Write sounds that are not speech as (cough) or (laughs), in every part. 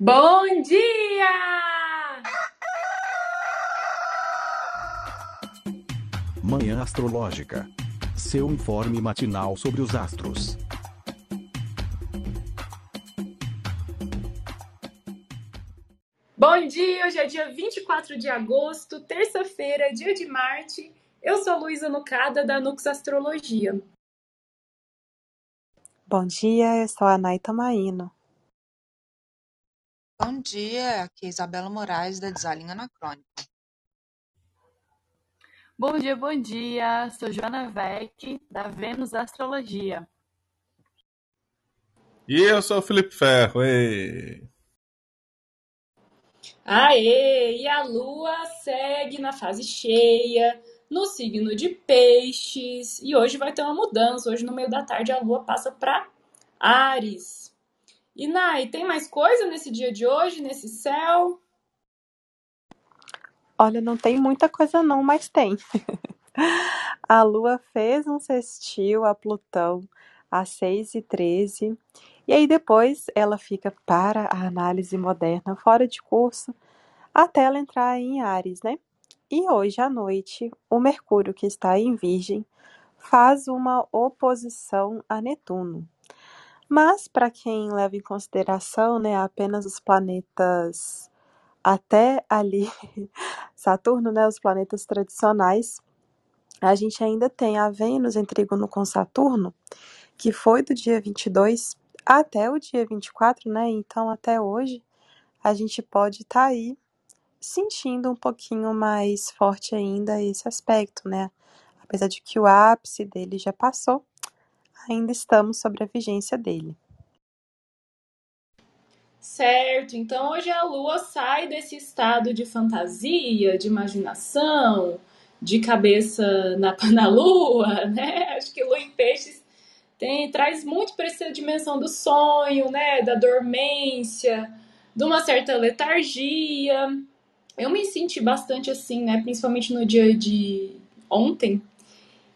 Bom dia! Manhã Astrológica. Seu informe matinal sobre os astros. Bom dia! Hoje é dia 24 de agosto, terça-feira, dia de Marte. Eu sou Luísa Nucada, da Nux Astrologia. Bom dia, eu sou a Naita Maíno. Bom dia, aqui é Isabela Moraes, da Desalinha Anacrônica. Bom dia, bom dia. Sou Joana Vec, da Vênus Astrologia. E eu sou o Felipe Ferro. Ei. Aê! E a Lua segue na fase cheia, no signo de Peixes. E hoje vai ter uma mudança. Hoje, no meio da tarde, a Lua passa para Ares. E Nai, tem mais coisa nesse dia de hoje, nesse céu? Olha, não tem muita coisa não, mas tem. (laughs) a Lua fez um sextil a Plutão às 6 e 13 e aí depois ela fica para a análise moderna fora de curso até ela entrar em Ares, né? E hoje à noite, o Mercúrio, que está em Virgem, faz uma oposição a Netuno. Mas, para quem leva em consideração né, apenas os planetas até ali, (laughs) Saturno, né, os planetas tradicionais, a gente ainda tem a Vênus em trígono com Saturno, que foi do dia 22 até o dia 24, né? Então, até hoje, a gente pode estar tá aí sentindo um pouquinho mais forte ainda esse aspecto, né? Apesar de que o ápice dele já passou, ainda estamos sobre a vigência dele. Certo, então hoje a lua sai desse estado de fantasia, de imaginação, de cabeça na, (laughs) na lua, né? Acho que lua em peixes tem, traz muito para essa dimensão do sonho, né? Da dormência, de uma certa letargia. Eu me senti bastante assim, né? Principalmente no dia de ontem,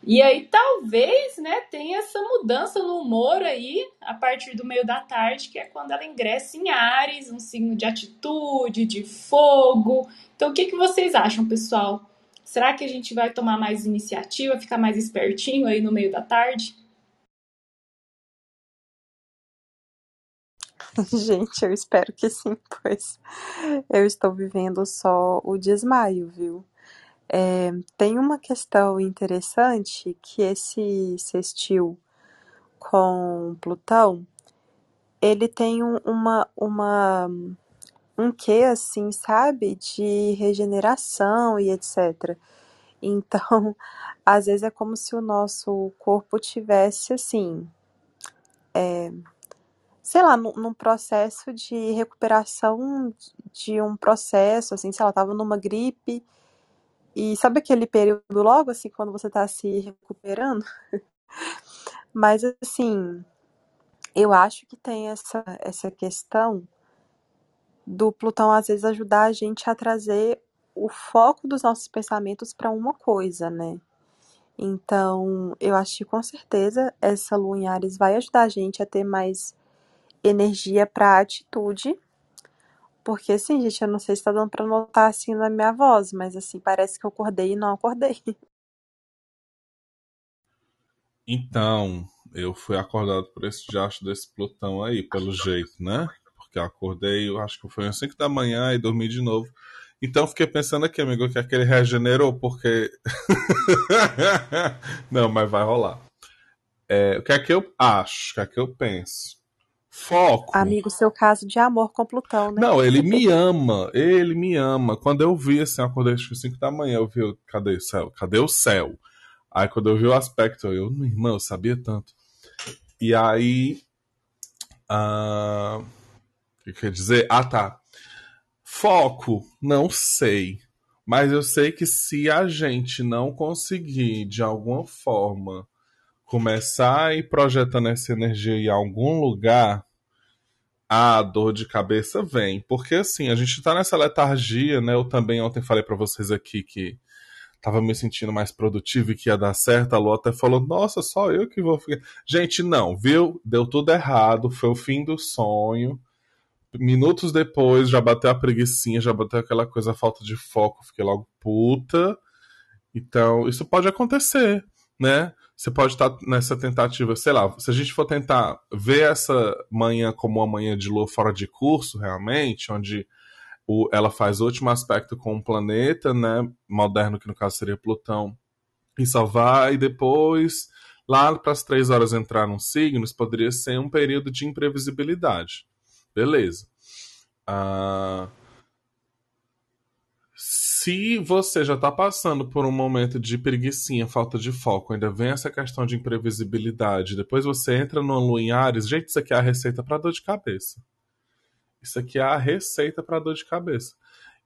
e aí talvez, né, tenha essa mudança no humor aí a partir do meio da tarde, que é quando ela ingressa em Ares, um signo de atitude, de fogo. Então o que, que vocês acham, pessoal? Será que a gente vai tomar mais iniciativa, ficar mais espertinho aí no meio da tarde? (laughs) Gente, eu espero que sim, pois eu estou vivendo só o desmaio, viu? É, tem uma questão interessante que esse sextil com Plutão, ele tem um, uma, uma, um quê, assim, sabe, de regeneração e etc. Então, (laughs) às vezes é como se o nosso corpo tivesse, assim, é, sei lá, num, num processo de recuperação de um processo, assim, sei lá, tava numa gripe e sabe aquele período logo assim, quando você tá se recuperando? (laughs) Mas assim, eu acho que tem essa, essa questão do Plutão às vezes ajudar a gente a trazer o foco dos nossos pensamentos para uma coisa, né? Então, eu acho que com certeza essa lua em Ares vai ajudar a gente a ter mais energia para atitude porque assim, gente, eu não sei se tá dando pra notar assim na minha voz, mas assim, parece que eu acordei e não acordei. Então, eu fui acordado por esse diacho desse Plutão aí, pelo jeito, né? Porque eu acordei, eu acho que foi às 5 da manhã e dormi de novo. Então fiquei pensando aqui, amigo, que aquele regenerou, porque. (laughs) não, mas vai rolar. É, o que é que eu acho? O que é que eu penso? Foco. Amigo, seu caso de amor com Plutão, né? Não, ele me ama, ele me ama. Quando eu vi, assim, eu acordei às 5 da manhã, eu vi, cadê o céu? Cadê o céu? Aí quando eu vi o aspecto, eu, irmão, eu sabia tanto. E aí. Uh, o que quer dizer? Ah, tá. Foco, não sei. Mas eu sei que se a gente não conseguir, de alguma forma, começar a ir projetando essa energia em algum lugar, a dor de cabeça vem. Porque assim, a gente tá nessa letargia, né? Eu também ontem falei para vocês aqui que tava me sentindo mais produtivo e que ia dar certo. A Lu até falou: Nossa, só eu que vou ficar. Gente, não, viu? Deu tudo errado, foi o fim do sonho. minutos depois já bateu a preguiçinha, já bateu aquela coisa, falta de foco, fiquei logo puta. Então, isso pode acontecer, né? Você pode estar nessa tentativa, sei lá, se a gente for tentar ver essa manhã como uma manhã de lua fora de curso, realmente, onde o, ela faz o último aspecto com o planeta, né? Moderno, que no caso seria Plutão, e só vai depois, lá para as três horas entrar nos signos, poderia ser um período de imprevisibilidade. Beleza. Ah, se você já está passando por um momento de preguiçinha, falta de foco, ainda vem essa questão de imprevisibilidade, depois você entra no lua em Ares, gente, isso aqui é a receita para dor de cabeça. Isso aqui é a receita para dor de cabeça.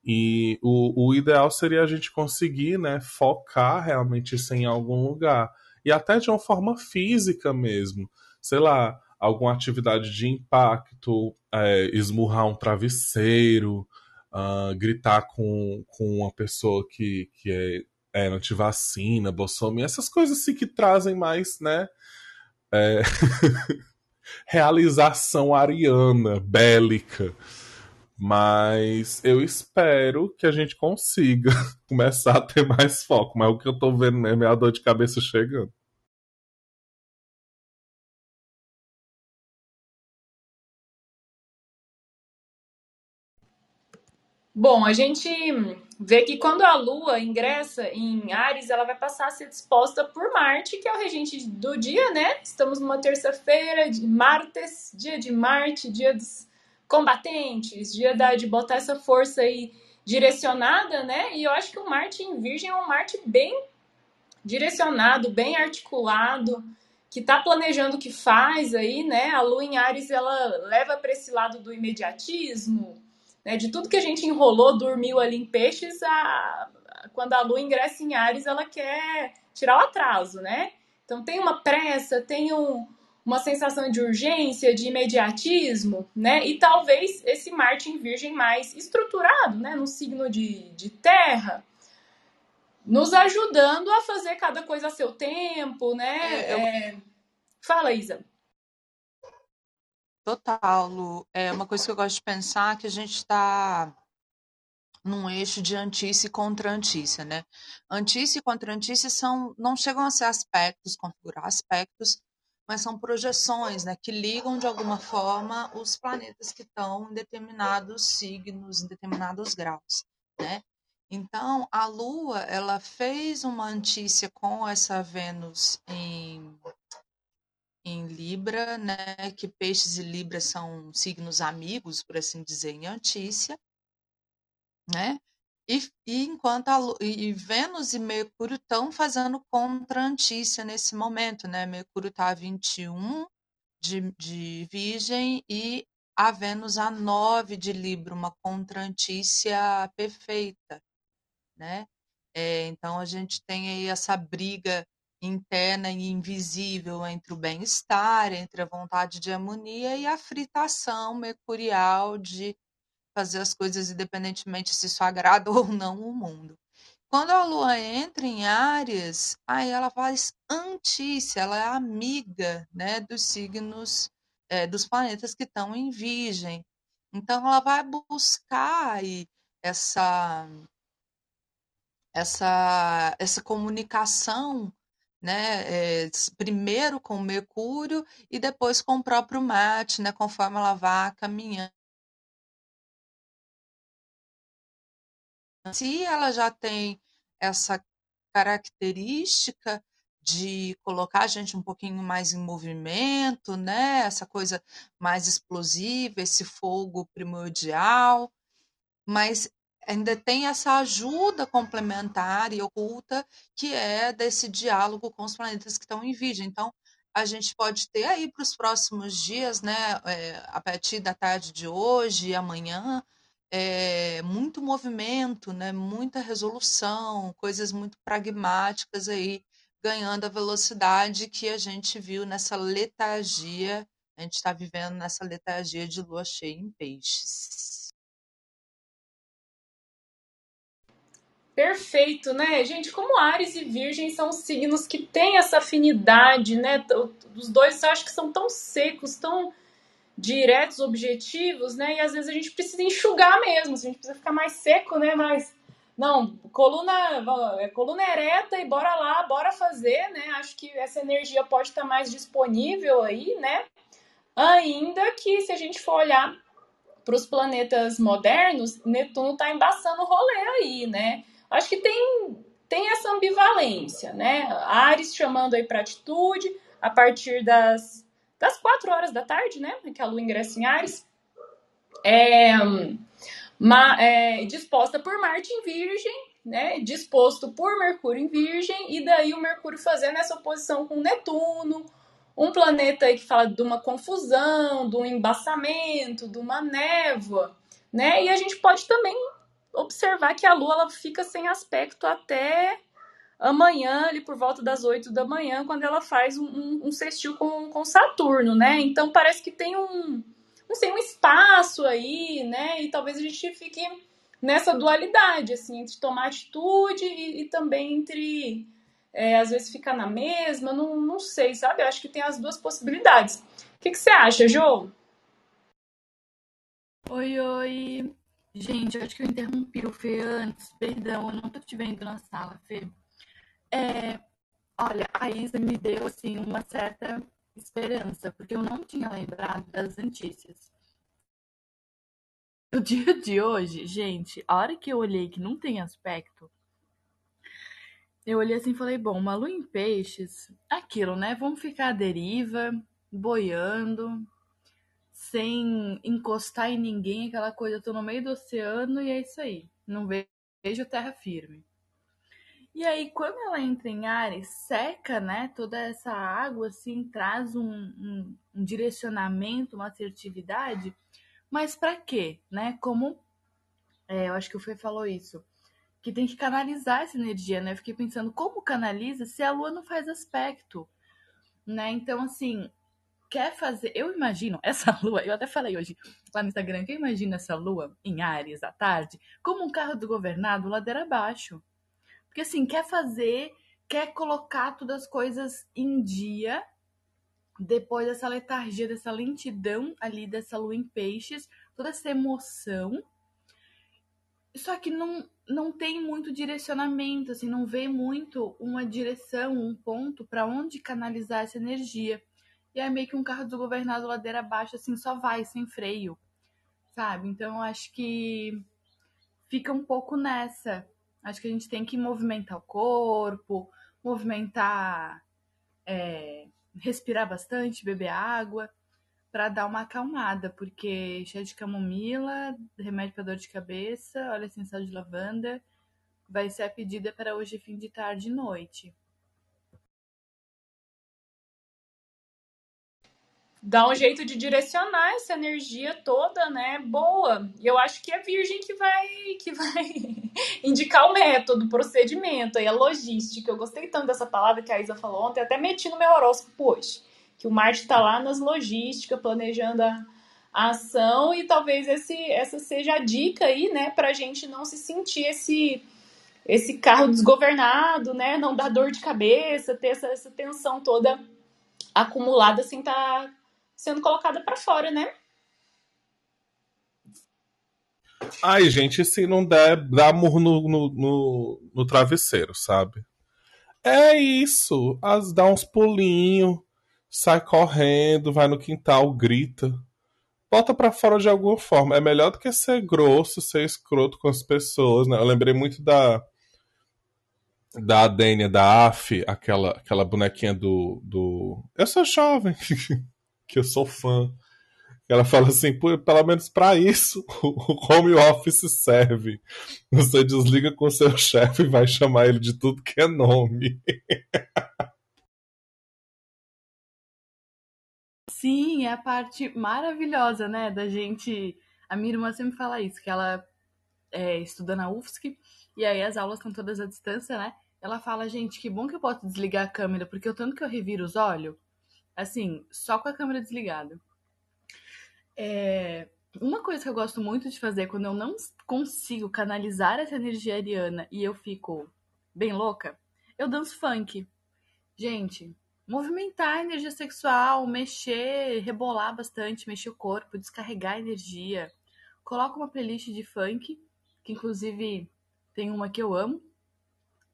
E o, o ideal seria a gente conseguir né, focar realmente isso em algum lugar. E até de uma forma física mesmo. Sei lá, alguma atividade de impacto, é, esmurrar um travesseiro, uh, gritar com, com uma pessoa que, que é, é antivacina, Bolsonaro, essas coisas assim que trazem mais, né? É... (laughs) realização ariana, bélica. Mas eu espero que a gente consiga (laughs) começar a ter mais foco. Mas o que eu tô vendo é a dor de cabeça chegando. Bom, a gente vê que quando a Lua ingressa em Ares, ela vai passar a ser disposta por Marte, que é o regente do dia, né? Estamos numa terça-feira de Martes, dia de Marte, dia dos combatentes, dia da, de botar essa força aí direcionada, né? E eu acho que o Marte em Virgem é um Marte bem direcionado, bem articulado, que tá planejando o que faz aí, né? A Lua em Ares, ela leva para esse lado do imediatismo, né? De tudo que a gente enrolou, dormiu ali em peixes, a, quando a lua ingressa em Ares, ela quer tirar o atraso, né? Então tem uma pressa, tem um, uma sensação de urgência, de imediatismo, né? E talvez esse Marte em Virgem mais estruturado, né? No signo de, de terra, nos ajudando a fazer cada coisa a seu tempo, né? É, eu... é... Fala, Isa. Total, Lu. É uma coisa que eu gosto de pensar que a gente está num eixo de antícia contra antícia, né? Antícia e contra antícia são, não chegam a ser aspectos, configurar aspectos, mas são projeções, né, que ligam de alguma forma os planetas que estão em determinados signos, em determinados graus, né? Então, a Lua, ela fez uma antícia com essa Vênus em em Libra, né, que Peixes e Libra são signos amigos, por assim dizer, em Antícia, né? E, e enquanto a, e Vênus e Mercúrio estão fazendo contra Antícia nesse momento, né? Mercúrio está a 21 de, de Virgem e a Vênus a 9 de Libra, uma contra Antícia perfeita, né? É, então a gente tem aí essa briga interna e invisível entre o bem-estar, entre a vontade de harmonia e a fritação mercurial de fazer as coisas independentemente se isso agrada (laughs) ou não o mundo. Quando a lua entra em Áries, aí ela faz antícia, ela é amiga né, dos signos, é, dos planetas que estão em Virgem. Então ela vai buscar aí essa, essa, essa comunicação né, é, primeiro com Mercúrio e depois com o próprio Marte, né, conforme ela vá caminhando. Se ela já tem essa característica de colocar a gente um pouquinho mais em movimento, né, essa coisa mais explosiva, esse fogo primordial, mas ainda tem essa ajuda complementar e oculta que é desse diálogo com os planetas que estão em Virgem. Então, a gente pode ter aí para os próximos dias, né, é, a partir da tarde de hoje e amanhã, é, muito movimento, né, muita resolução, coisas muito pragmáticas aí, ganhando a velocidade que a gente viu nessa letargia, a gente está vivendo nessa letargia de lua cheia em peixes. Perfeito, né? Gente, como Ares e Virgem são signos que têm essa afinidade, né? Os dois eu acho que são tão secos, tão diretos, objetivos, né? E às vezes a gente precisa enxugar mesmo, assim, a gente precisa ficar mais seco, né? Mas não, coluna, é, coluna ereta e bora lá, bora fazer, né? Acho que essa energia pode estar mais disponível aí, né? Ainda que se a gente for olhar para os planetas modernos, Netuno está embaçando o rolê aí, né? Acho que tem, tem essa ambivalência, né? Ares chamando aí para atitude a partir das, das quatro horas da tarde, né? Que a Lua ingressa em Ares. É, ma, é, disposta por Marte em Virgem, né? Disposto por Mercúrio em Virgem, e daí o Mercúrio fazendo essa oposição com Netuno, um planeta aí que fala de uma confusão, de um embaçamento, de uma névoa, né? E a gente pode também observar que a Lua ela fica sem aspecto até amanhã, ali por volta das 8 da manhã, quando ela faz um, um, um sextil com, com Saturno, né? Então parece que tem um, não sei, um espaço aí, né? E talvez a gente fique nessa dualidade, assim, entre tomar atitude e, e também entre é, às vezes ficar na mesma, não, não sei, sabe? Eu acho que tem as duas possibilidades. O que, que você acha, Jo? Oi, oi. Gente, acho que eu interrompi o Fê antes. Perdão, eu não tô te vendo na sala, Fê. É, olha, a Isa me deu, assim, uma certa esperança, porque eu não tinha lembrado das notícias. O dia de hoje, gente, a hora que eu olhei que não tem aspecto, eu olhei assim e falei, bom, uma lua em peixes, aquilo, né? Vamos ficar à deriva, boiando, sem encostar em ninguém, aquela coisa, eu tô no meio do oceano e é isso aí. Não vejo terra firme. E aí, quando ela entra em Ares, seca, né? Toda essa água, assim, traz um, um, um direcionamento, uma assertividade. Mas para quê, né? Como é, eu acho que o Fê falou isso que tem que canalizar essa energia, né? Eu fiquei pensando como canaliza se a lua não faz aspecto, né? Então, assim, quer fazer. Eu imagino essa (laughs) lua, eu até falei hoje lá no Instagram que eu imagino essa lua em Ares à tarde como um carro do governado ladeira abaixo. Porque, assim, quer fazer, quer colocar todas as coisas em dia depois dessa letargia, dessa lentidão ali dessa lua em peixes, toda essa emoção. Só que não, não tem muito direcionamento, assim, não vê muito uma direção, um ponto para onde canalizar essa energia. E é meio que um carro desgovernado ladeira abaixo, assim, só vai, sem freio, sabe? Então, acho que fica um pouco nessa. Acho que a gente tem que movimentar o corpo, movimentar, é, respirar bastante, beber água para dar uma acalmada, porque chá de camomila, remédio para dor de cabeça, óleo essencial de lavanda, vai ser a pedida para hoje fim de tarde e noite. Dá um jeito de direcionar essa energia toda, né? Boa. E eu acho que é a Virgem que vai que vai (laughs) indicar o método, o procedimento, aí a logística. Eu gostei tanto dessa palavra que a Isa falou ontem, até meti no meu horóscopo hoje que o Marte está lá nas logísticas, planejando a, a, ação, e talvez esse, essa seja a dica aí, né, para a gente não se sentir esse, esse carro desgovernado, né, não dar dor de cabeça, ter essa, essa tensão toda acumulada, assim, tá sendo colocada para fora, né? Ai, gente, se não der, dá murro no, no, no, no travesseiro, sabe? É isso. As dá uns pulinhos, sai correndo, vai no quintal, grita. Bota pra fora de alguma forma. É melhor do que ser grosso, ser escroto com as pessoas, né? Eu lembrei muito da. Da Adênia, da AF, aquela, aquela bonequinha do, do. Eu sou jovem, (laughs) que eu sou fã. Ela fala assim, pelo menos para isso o home office serve. Você desliga com seu (laughs) chefe e vai chamar ele de tudo que é nome. (laughs) Sim, é a parte maravilhosa, né, da gente. A minha irmã sempre fala isso, que ela é, estuda na UFSC, e aí as aulas estão todas à distância, né? Ela fala, gente, que bom que eu posso desligar a câmera, porque o tanto que eu reviro os olhos, assim, só com a câmera desligada. É, uma coisa que eu gosto muito de fazer quando eu não consigo canalizar essa energia ariana e eu fico bem louca, eu danço funk. Gente, movimentar a energia sexual, mexer, rebolar bastante, mexer o corpo, descarregar a energia. Coloco uma playlist de funk, que inclusive tem uma que eu amo,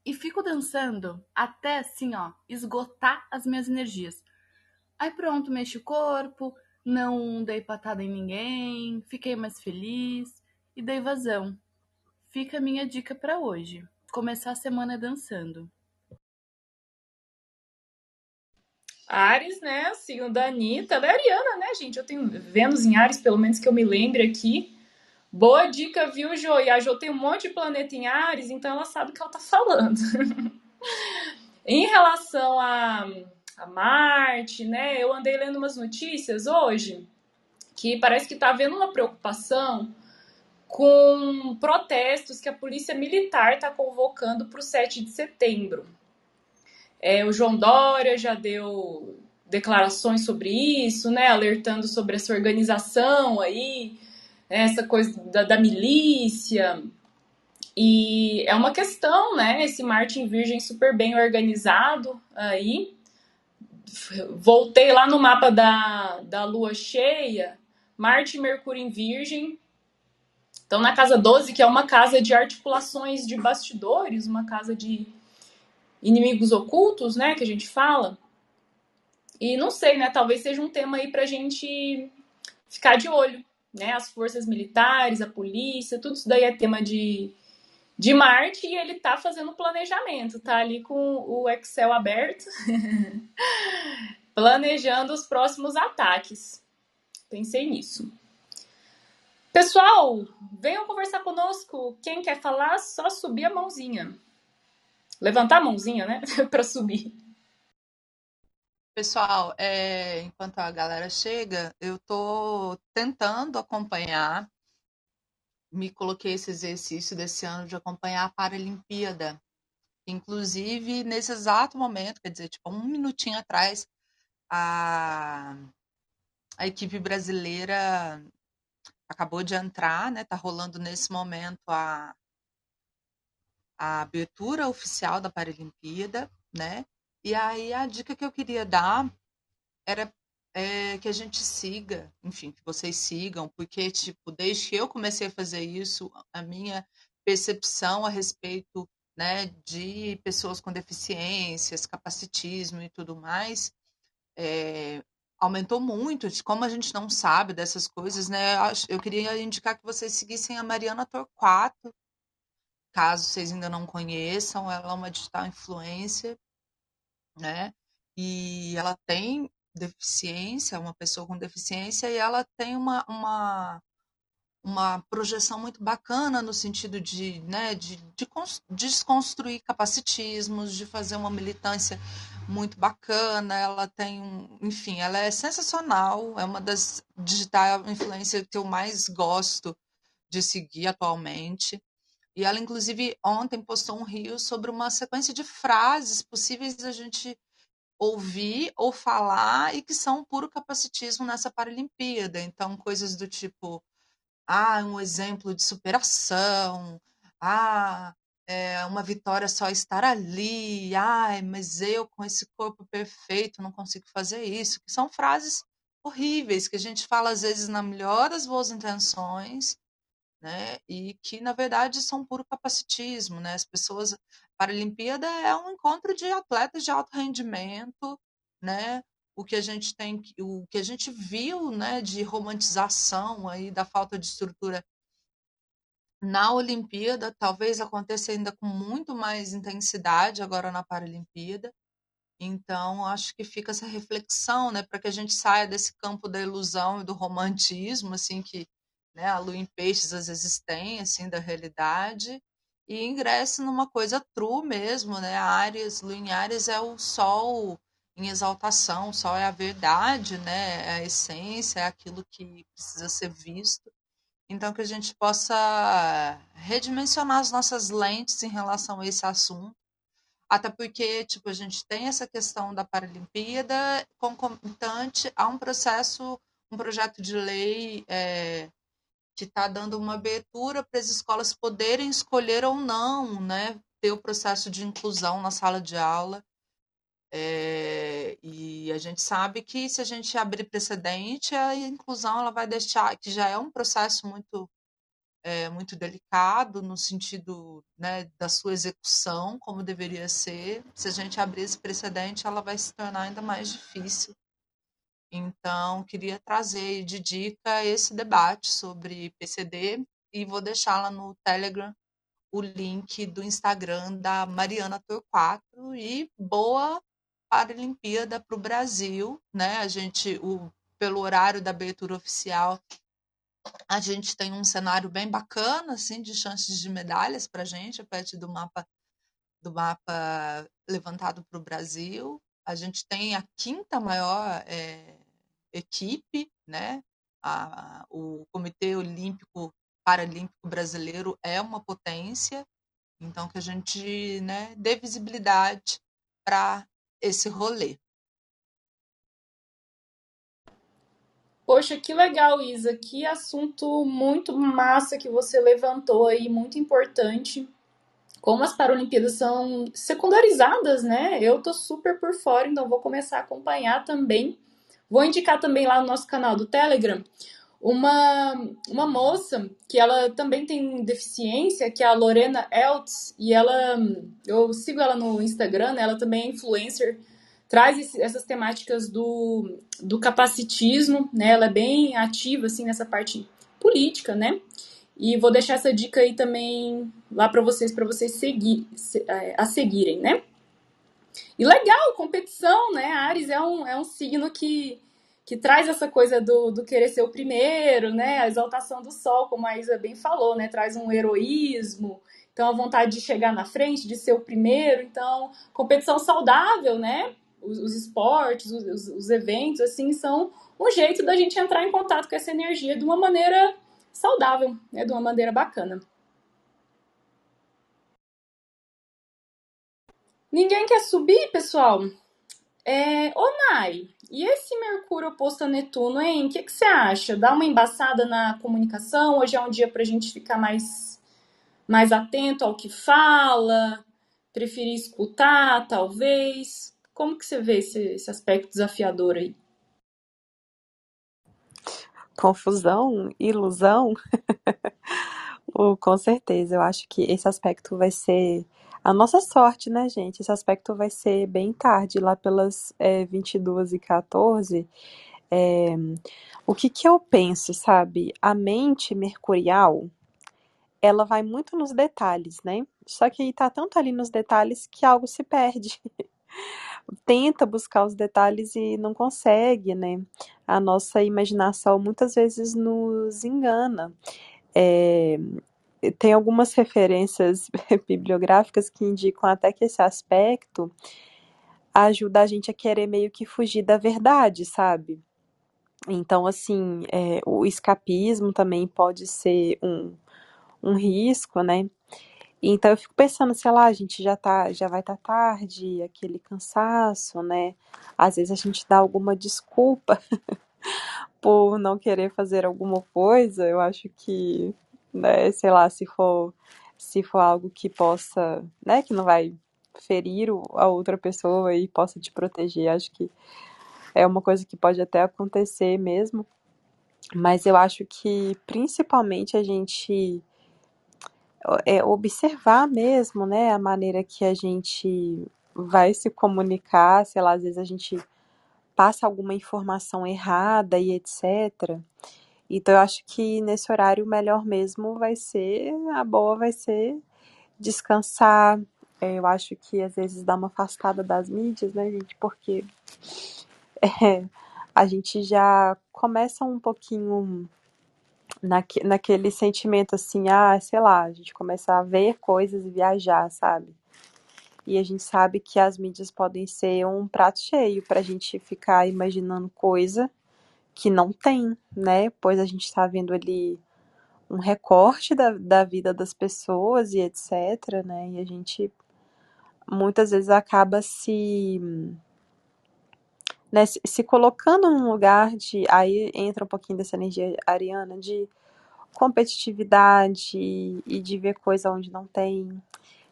e fico dançando até assim, ó, esgotar as minhas energias. Aí pronto, mexo o corpo, não dei patada em ninguém, fiquei mais feliz e dei vazão. Fica a minha dica para hoje: começar a semana dançando. Ares, né? Signo da Anitta. Ela é ariana, né, gente? Eu tenho Vênus em Ares, pelo menos que eu me lembre aqui. Boa dica, viu, Jo? E a Jo tem um monte de planeta em Ares, então ela sabe o que ela tá falando. (laughs) em relação a, a Marte, né? Eu andei lendo umas notícias hoje que parece que tá havendo uma preocupação com protestos que a polícia militar está convocando para o 7 de setembro. É, o João Dória já deu declarações sobre isso, né, alertando sobre essa organização aí, essa coisa da, da milícia. E é uma questão, né, esse Martin Virgem super bem organizado aí. Voltei lá no mapa da, da lua cheia, Marte e Mercúrio em Virgem. Então, na casa 12, que é uma casa de articulações de bastidores, uma casa de inimigos ocultos, né, que a gente fala. E não sei, né, talvez seja um tema aí pra gente ficar de olho, né, as forças militares, a polícia, tudo isso daí é tema de, de Marte e ele tá fazendo planejamento, tá ali com o Excel aberto, (laughs) planejando os próximos ataques. Pensei nisso. Pessoal, venham conversar conosco. Quem quer falar, só subir a mãozinha levantar a mãozinha, né, (laughs) para subir. Pessoal, é, enquanto a galera chega, eu estou tentando acompanhar. Me coloquei esse exercício desse ano de acompanhar a Paralimpíada. Inclusive, nesse exato momento, quer dizer, tipo, um minutinho atrás, a, a equipe brasileira acabou de entrar, né? Tá rolando nesse momento a, a abertura oficial da Paralimpíada, né? E aí a dica que eu queria dar era é, que a gente siga, enfim, que vocês sigam, porque, tipo, desde que eu comecei a fazer isso, a minha percepção a respeito né, de pessoas com deficiências, capacitismo e tudo mais, é, aumentou muito. Como a gente não sabe dessas coisas, né? Eu queria indicar que vocês seguissem a Mariana Torquato, caso vocês ainda não conheçam, ela é uma digital influencer, né? E ela tem deficiência, uma pessoa com deficiência, e ela tem uma, uma, uma projeção muito bacana no sentido de, né, de, de, desconstruir capacitismos, de fazer uma militância muito bacana. Ela tem, enfim, ela é sensacional, é uma das digital influencers que eu mais gosto de seguir atualmente. E ela, inclusive, ontem postou um rio sobre uma sequência de frases possíveis da gente ouvir ou falar e que são puro capacitismo nessa Paralimpíada. Então, coisas do tipo, ah, um exemplo de superação, ah, é uma vitória só estar ali, ai, mas eu com esse corpo perfeito não consigo fazer isso, são frases horríveis que a gente fala às vezes na melhor das boas intenções, né? E que na verdade são puro capacitismo, né? As pessoas para a Olimpíada é um encontro de atletas de alto rendimento, né? O que a gente tem, o que a gente viu, né, de romantização aí da falta de estrutura na Olimpíada, talvez aconteça ainda com muito mais intensidade agora na Paralimpíada. Então, acho que fica essa reflexão, né, para que a gente saia desse campo da ilusão e do romantismo, assim, que né? A lua em peixes às vezes tem, assim, da realidade, e ingressa numa coisa true mesmo, né? Ares, lua em Ares é o sol em exaltação, o sol é a verdade, né? É a essência, é aquilo que precisa ser visto. Então, que a gente possa redimensionar as nossas lentes em relação a esse assunto. Até porque, tipo, a gente tem essa questão da Paralimpíada concomitante a um processo, um projeto de lei é, que está dando uma abertura para as escolas poderem escolher ou não, né, ter o processo de inclusão na sala de aula. É, e a gente sabe que se a gente abrir precedente, a inclusão ela vai deixar, que já é um processo muito é, muito delicado no sentido né, da sua execução, como deveria ser. Se a gente abrir esse precedente, ela vai se tornar ainda mais difícil. Então, queria trazer de dica esse debate sobre PCD e vou deixar lá no Telegram o link do Instagram da Mariana Torquato e boa Paralimpíada para o Brasil, né? A gente, o, pelo horário da abertura oficial, a gente tem um cenário bem bacana, assim, de chances de medalhas para a gente, a partir do mapa do mapa levantado para o Brasil. A gente tem a quinta maior é, equipe, né? A, o Comitê Olímpico Paralímpico Brasileiro é uma potência, então que a gente né, dê visibilidade para esse rolê. Poxa, que legal, Isa. Que assunto muito massa que você levantou aí, muito importante. Como as Paralimpíadas são secundarizadas, né? Eu tô super por fora, então vou começar a acompanhar também. Vou indicar também lá no nosso canal do Telegram uma, uma moça que ela também tem deficiência, que é a Lorena Eltz, e ela, eu sigo ela no Instagram, né? ela também é influencer traz esse, essas temáticas do, do capacitismo, né? Ela é bem ativa, assim, nessa parte política, né? E vou deixar essa dica aí também lá para vocês, para vocês seguir, é, a seguirem, né? E legal, competição, né? Ares é um, é um signo que, que traz essa coisa do, do querer ser o primeiro, né? A exaltação do sol, como a Isa bem falou, né? Traz um heroísmo, então a vontade de chegar na frente, de ser o primeiro. Então, competição saudável, né? os, os esportes, os, os eventos, assim, são um jeito da gente entrar em contato com essa energia de uma maneira saudável, né? De uma maneira bacana. Ninguém quer subir, pessoal? É, ô Nai, e esse Mercúrio oposto a Netuno, hein? O que, você acha? Dá uma embaçada na comunicação? Hoje é um dia pra gente ficar mais, mais atento ao que fala? Preferir escutar, talvez? Como que você vê esse, esse aspecto desafiador aí? Confusão, ilusão. (laughs) oh, com certeza, eu acho que esse aspecto vai ser a nossa sorte, né, gente? Esse aspecto vai ser bem tarde, lá pelas é, 22 e 14. É, o que que eu penso, sabe? A mente mercurial, ela vai muito nos detalhes, né? Só que aí tá tanto ali nos detalhes que algo se perde. (laughs) tenta buscar os detalhes e não consegue, né? A nossa imaginação muitas vezes nos engana. É, tem algumas referências (laughs) bibliográficas que indicam até que esse aspecto ajuda a gente a querer meio que fugir da verdade, sabe? Então, assim, é, o escapismo também pode ser um, um risco, né? Então eu fico pensando, sei lá, a gente já tá, já vai estar tá tarde, aquele cansaço, né? Às vezes a gente dá alguma desculpa (laughs) por não querer fazer alguma coisa. Eu acho que, né, sei lá, se for se for algo que possa, né, que não vai ferir a outra pessoa e possa te proteger, acho que é uma coisa que pode até acontecer mesmo. Mas eu acho que principalmente a gente é, observar mesmo, né, a maneira que a gente vai se comunicar, sei lá, às vezes a gente passa alguma informação errada e etc. Então eu acho que nesse horário o melhor mesmo vai ser, a boa vai ser descansar. É, eu acho que às vezes dá uma afastada das mídias, né, gente, porque (laughs) é, a gente já começa um pouquinho naque, naquele sentimento assim, ah, sei lá, a gente começa a ver coisas e viajar, sabe? E a gente sabe que as mídias podem ser um prato cheio para a gente ficar imaginando coisa que não tem, né? Pois a gente está vendo ali um recorte da, da vida das pessoas e etc, né? E a gente muitas vezes acaba se né, se, colocando num lugar de. Aí entra um pouquinho dessa energia ariana de competitividade e de ver coisa onde não tem.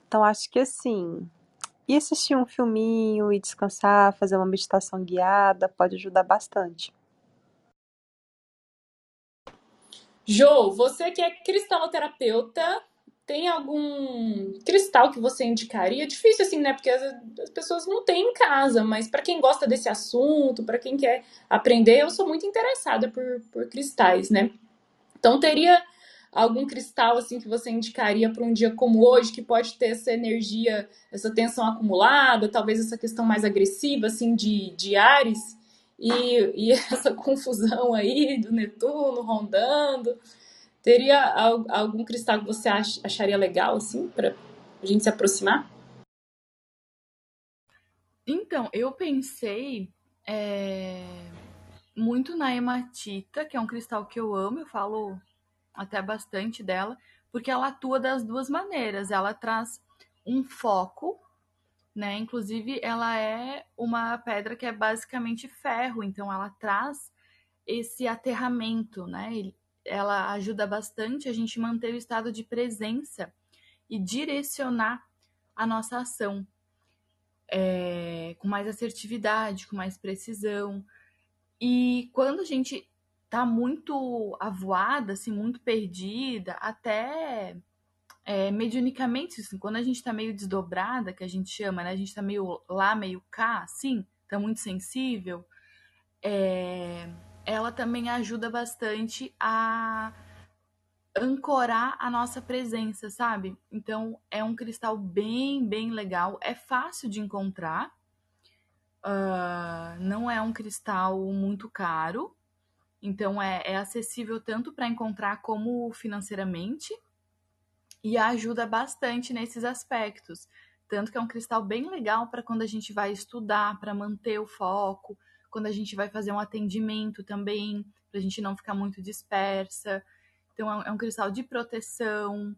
Então, acho que assim, E assistir um filminho e descansar, fazer uma meditação guiada, pode ajudar bastante. Jo, você que é cristaloterapeuta, tem algum cristal que você indicaria? Difícil assim, né? Porque as, as pessoas não têm em casa, mas para quem gosta desse assunto, para quem quer aprender, eu sou muito interessada por, por cristais, né? Então teria algum cristal assim que você indicaria para um dia como hoje que pode ter essa energia, essa tensão acumulada, talvez essa questão mais agressiva assim de, de Ares? E, e (laughs) essa confusão aí do Netuno rondando. Teria algum cristal que você acharia legal, assim, para a gente se aproximar? Então, eu pensei é, muito na hematita, que é um cristal que eu amo, eu falo até bastante dela, porque ela atua das duas maneiras. Ela traz um foco né? Inclusive, ela é uma pedra que é basicamente ferro, então ela traz esse aterramento, né? Ela ajuda bastante a gente manter o estado de presença e direcionar a nossa ação é, com mais assertividade, com mais precisão. E quando a gente tá muito avoada, assim, muito perdida, até é, mediunicamente, assim, quando a gente tá meio desdobrada, que a gente chama, né? A gente tá meio lá, meio cá, assim, tá muito sensível, é, ela também ajuda bastante a ancorar a nossa presença, sabe? Então, é um cristal bem, bem legal, é fácil de encontrar, uh, não é um cristal muito caro, então é, é acessível tanto para encontrar como financeiramente e ajuda bastante nesses aspectos. Tanto que é um cristal bem legal para quando a gente vai estudar, para manter o foco, quando a gente vai fazer um atendimento também, para a gente não ficar muito dispersa. Então, é um é cristal de proteção,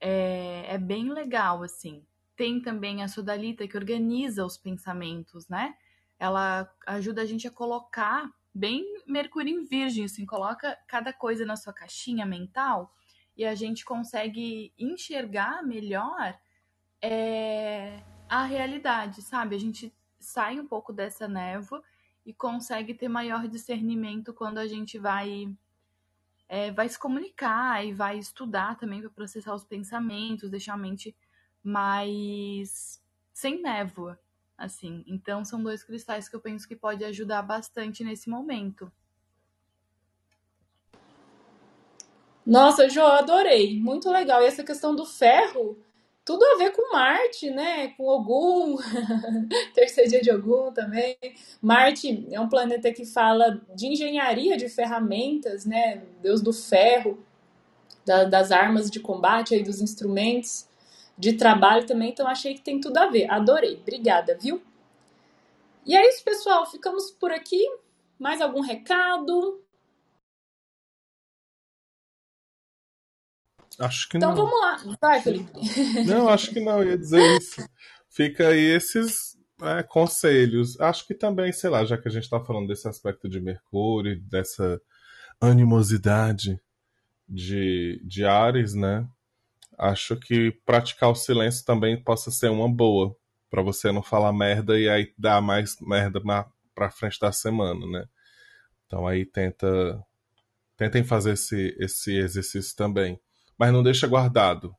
é, é bem legal, assim. Tem também a sodalita que organiza os pensamentos, né? Ela ajuda a gente a colocar bem Mercúrio em Virgem, assim, coloca cada coisa na sua caixinha mental e a gente consegue enxergar melhor é, a realidade, sabe? A gente sai um pouco dessa névoa e consegue ter maior discernimento quando a gente vai é, vai se comunicar e vai estudar também para processar os pensamentos, deixar a mente mais sem névoa, assim. Então são dois cristais que eu penso que pode ajudar bastante nesse momento. Nossa, Jo, adorei. Muito legal. E essa questão do ferro, tudo a ver com Marte, né? Com Ogum, (laughs) terceiro dia de Ogum também. Marte é um planeta que fala de engenharia de ferramentas, né? Deus do ferro, da, das armas de combate, aí dos instrumentos de trabalho também. Então achei que tem tudo a ver. Adorei. Obrigada, viu? E é isso, pessoal. Ficamos por aqui. Mais algum recado? Acho que então não. vamos lá. Vai, Felipe. (laughs) Não, acho que não, ia dizer isso. Fica aí esses é, conselhos. Acho que também, sei lá, já que a gente está falando desse aspecto de Mercúrio, dessa animosidade de, de Ares, né? Acho que praticar o silêncio também possa ser uma boa para você não falar merda e aí dar mais merda na, pra frente da semana, né? Então aí tenta tentem fazer esse, esse exercício também mas não deixa guardado.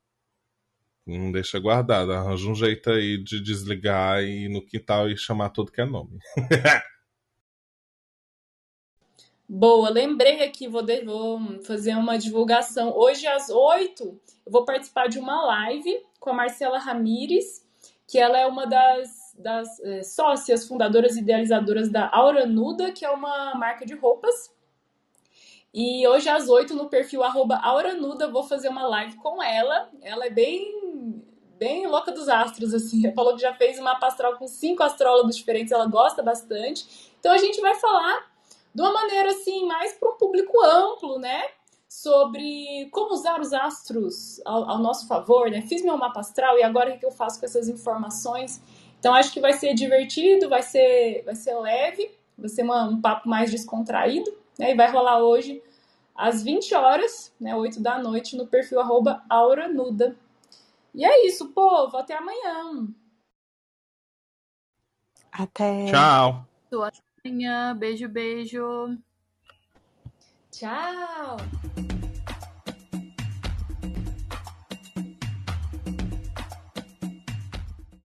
Não deixa guardado. Arranja um jeito aí de desligar e ir no quintal e chamar tudo que é nome. (laughs) Boa, lembrei aqui, vou, de, vou fazer uma divulgação. Hoje às 8 eu vou participar de uma live com a Marcela Ramires, que ela é uma das, das é, sócias fundadoras e idealizadoras da Aura Nuda, que é uma marca de roupas e hoje às 8 no perfil Auranuda vou fazer uma live com ela. Ela é bem bem louca dos astros, assim. Ela falou que já fez uma astral com cinco astrólogos diferentes, ela gosta bastante. Então a gente vai falar de uma maneira assim, mais para um público amplo, né? Sobre como usar os astros ao, ao, nosso favor, né? Fiz meu mapa astral e agora o que eu faço com essas informações? Então acho que vai ser divertido, vai ser, vai ser leve, vai ser uma, um papo mais descontraído, né? E vai rolar hoje às 20 horas, né, 8 da noite, no perfil arroba auranuda. E é isso, povo. Até amanhã. Até. Tchau. Até amanhã. Beijo, beijo. Tchau.